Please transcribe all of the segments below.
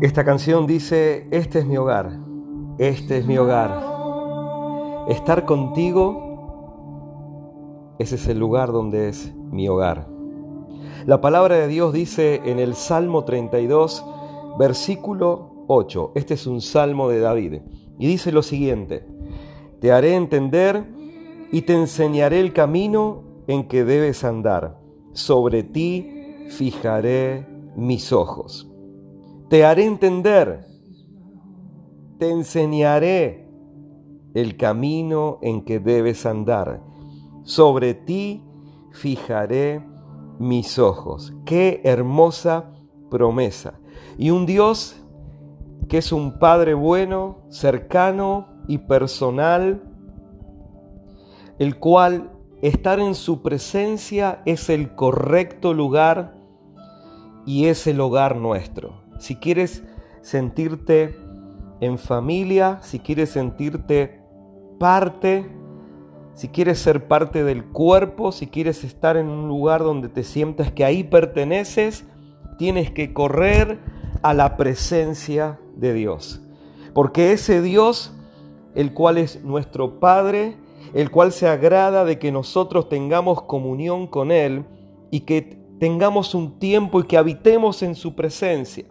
Esta canción dice, este es mi hogar, este es mi hogar. Estar contigo, ese es el lugar donde es mi hogar. La palabra de Dios dice en el Salmo 32, versículo 8, este es un salmo de David, y dice lo siguiente, te haré entender y te enseñaré el camino en que debes andar, sobre ti fijaré mis ojos. Te haré entender, te enseñaré el camino en que debes andar. Sobre ti fijaré mis ojos. Qué hermosa promesa. Y un Dios que es un Padre bueno, cercano y personal, el cual estar en su presencia es el correcto lugar y es el hogar nuestro. Si quieres sentirte en familia, si quieres sentirte parte, si quieres ser parte del cuerpo, si quieres estar en un lugar donde te sientas que ahí perteneces, tienes que correr a la presencia de Dios. Porque ese Dios, el cual es nuestro Padre, el cual se agrada de que nosotros tengamos comunión con Él y que tengamos un tiempo y que habitemos en su presencia.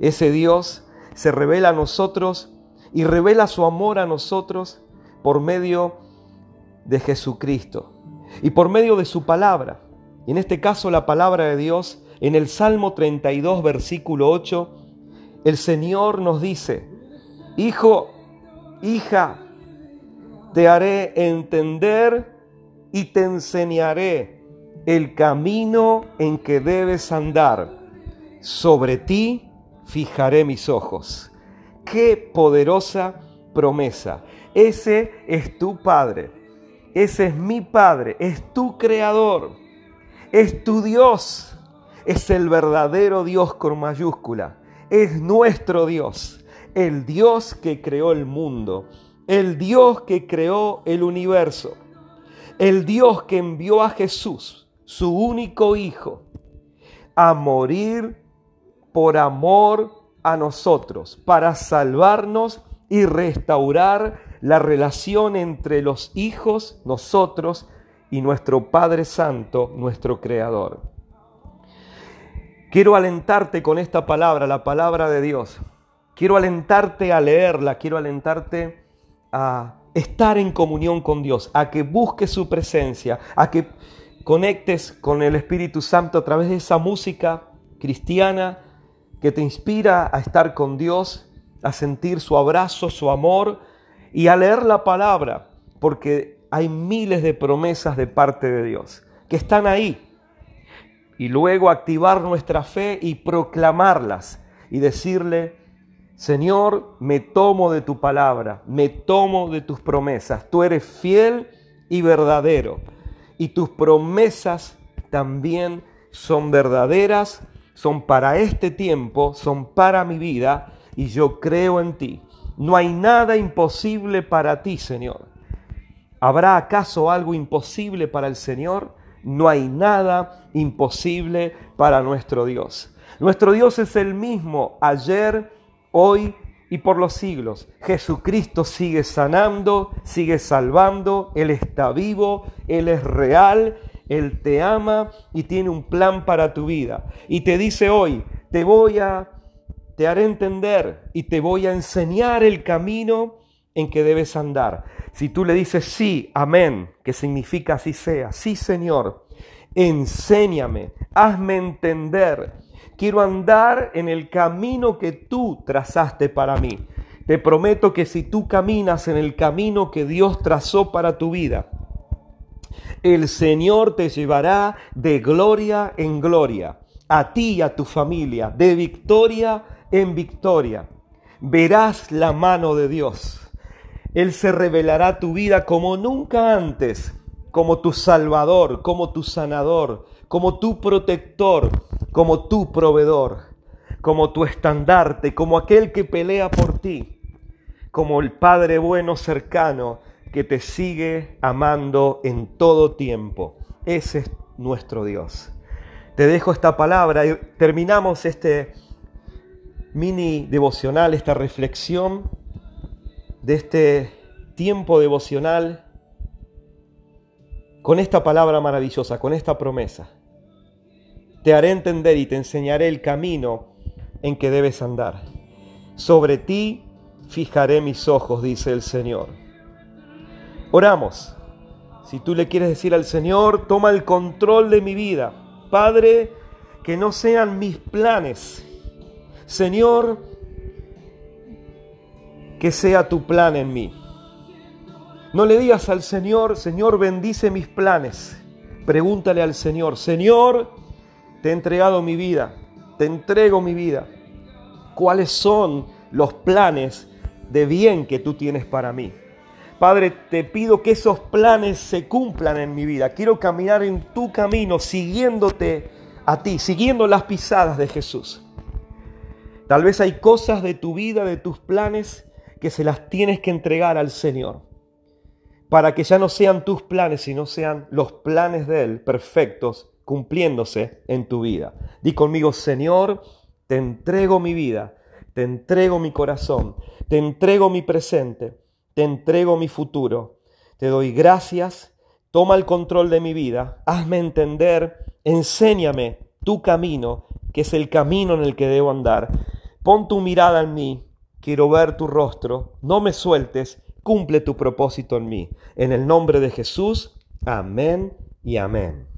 Ese Dios se revela a nosotros y revela su amor a nosotros por medio de Jesucristo y por medio de su palabra. Y en este caso la palabra de Dios, en el Salmo 32, versículo 8, el Señor nos dice, Hijo, hija, te haré entender y te enseñaré el camino en que debes andar. Sobre ti fijaré mis ojos. Qué poderosa promesa. Ese es tu Padre. Ese es mi Padre. Es tu Creador. Es tu Dios. Es el verdadero Dios con mayúscula. Es nuestro Dios. El Dios que creó el mundo. El Dios que creó el universo. El Dios que envió a Jesús, su único Hijo, a morir por amor a nosotros, para salvarnos y restaurar la relación entre los hijos, nosotros y nuestro Padre Santo, nuestro Creador. Quiero alentarte con esta palabra, la palabra de Dios. Quiero alentarte a leerla, quiero alentarte a estar en comunión con Dios, a que busques su presencia, a que conectes con el Espíritu Santo a través de esa música cristiana que te inspira a estar con Dios, a sentir su abrazo, su amor y a leer la palabra, porque hay miles de promesas de parte de Dios que están ahí. Y luego activar nuestra fe y proclamarlas y decirle, Señor, me tomo de tu palabra, me tomo de tus promesas. Tú eres fiel y verdadero. Y tus promesas también son verdaderas, son para este tiempo, son para mi vida, y yo creo en ti. No hay nada imposible para ti, Señor. ¿Habrá acaso algo imposible para el Señor? No hay nada imposible para nuestro Dios. Nuestro Dios es el mismo ayer, hoy y por los siglos. Jesucristo sigue sanando, sigue salvando, Él está vivo, Él es real, Él te ama y tiene un plan para tu vida. Y te dice hoy, te voy a, te haré entender y te voy a enseñar el camino en que debes andar. Si tú le dices sí, amén, que significa así sea, sí Señor, enséñame, hazme entender. Quiero andar en el camino que tú trazaste para mí. Te prometo que si tú caminas en el camino que Dios trazó para tu vida, el Señor te llevará de gloria en gloria, a ti y a tu familia, de victoria en victoria. Verás la mano de Dios Él se revelará tu vida como nunca antes, como tu salvador, como tu sanador, como tu protector, como tu proveedor, como tu estandarte, como aquel que pelea por ti, como el Padre bueno cercano que te sigue amando en todo tiempo. Ese es nuestro Dios. Te dejo esta palabra y terminamos este mini devocional, esta reflexión de este tiempo devocional con esta palabra maravillosa, con esta promesa. Te haré entender y te enseñaré el camino en que debes andar. Sobre ti fijaré mis ojos, dice el Señor. Oramos. Si tú le quieres decir al Señor, toma el control de mi vida. Padre, que no sean mis planes. Señor, que sea tu plan en mí. No le digas al Señor, Señor, bendice mis planes. Pregúntale al Señor, Señor, te he entregado mi vida, te entrego mi vida. ¿Cuáles son los planes de bien que tú tienes para mí? Padre, te pido que esos planes se cumplan en mi vida. Quiero caminar en tu camino, siguiéndote a ti, siguiendo las pisadas de Jesús. Tal vez hay cosas de tu vida, de tus planes, que se las tienes que entregar al Señor, para que ya no sean tus planes, sino sean los planes de Él perfectos, cumpliéndose en tu vida. Di conmigo, Señor, te entrego mi vida, te entrego mi corazón, te entrego mi presente, te entrego mi futuro. Te doy gracias, toma el control de mi vida, hazme entender, enséñame tu camino, que es el camino en el que debo andar. Pon tu mirada en mí, quiero ver tu rostro, no me sueltes, cumple tu propósito en mí. En el nombre de Jesús, amén y amén.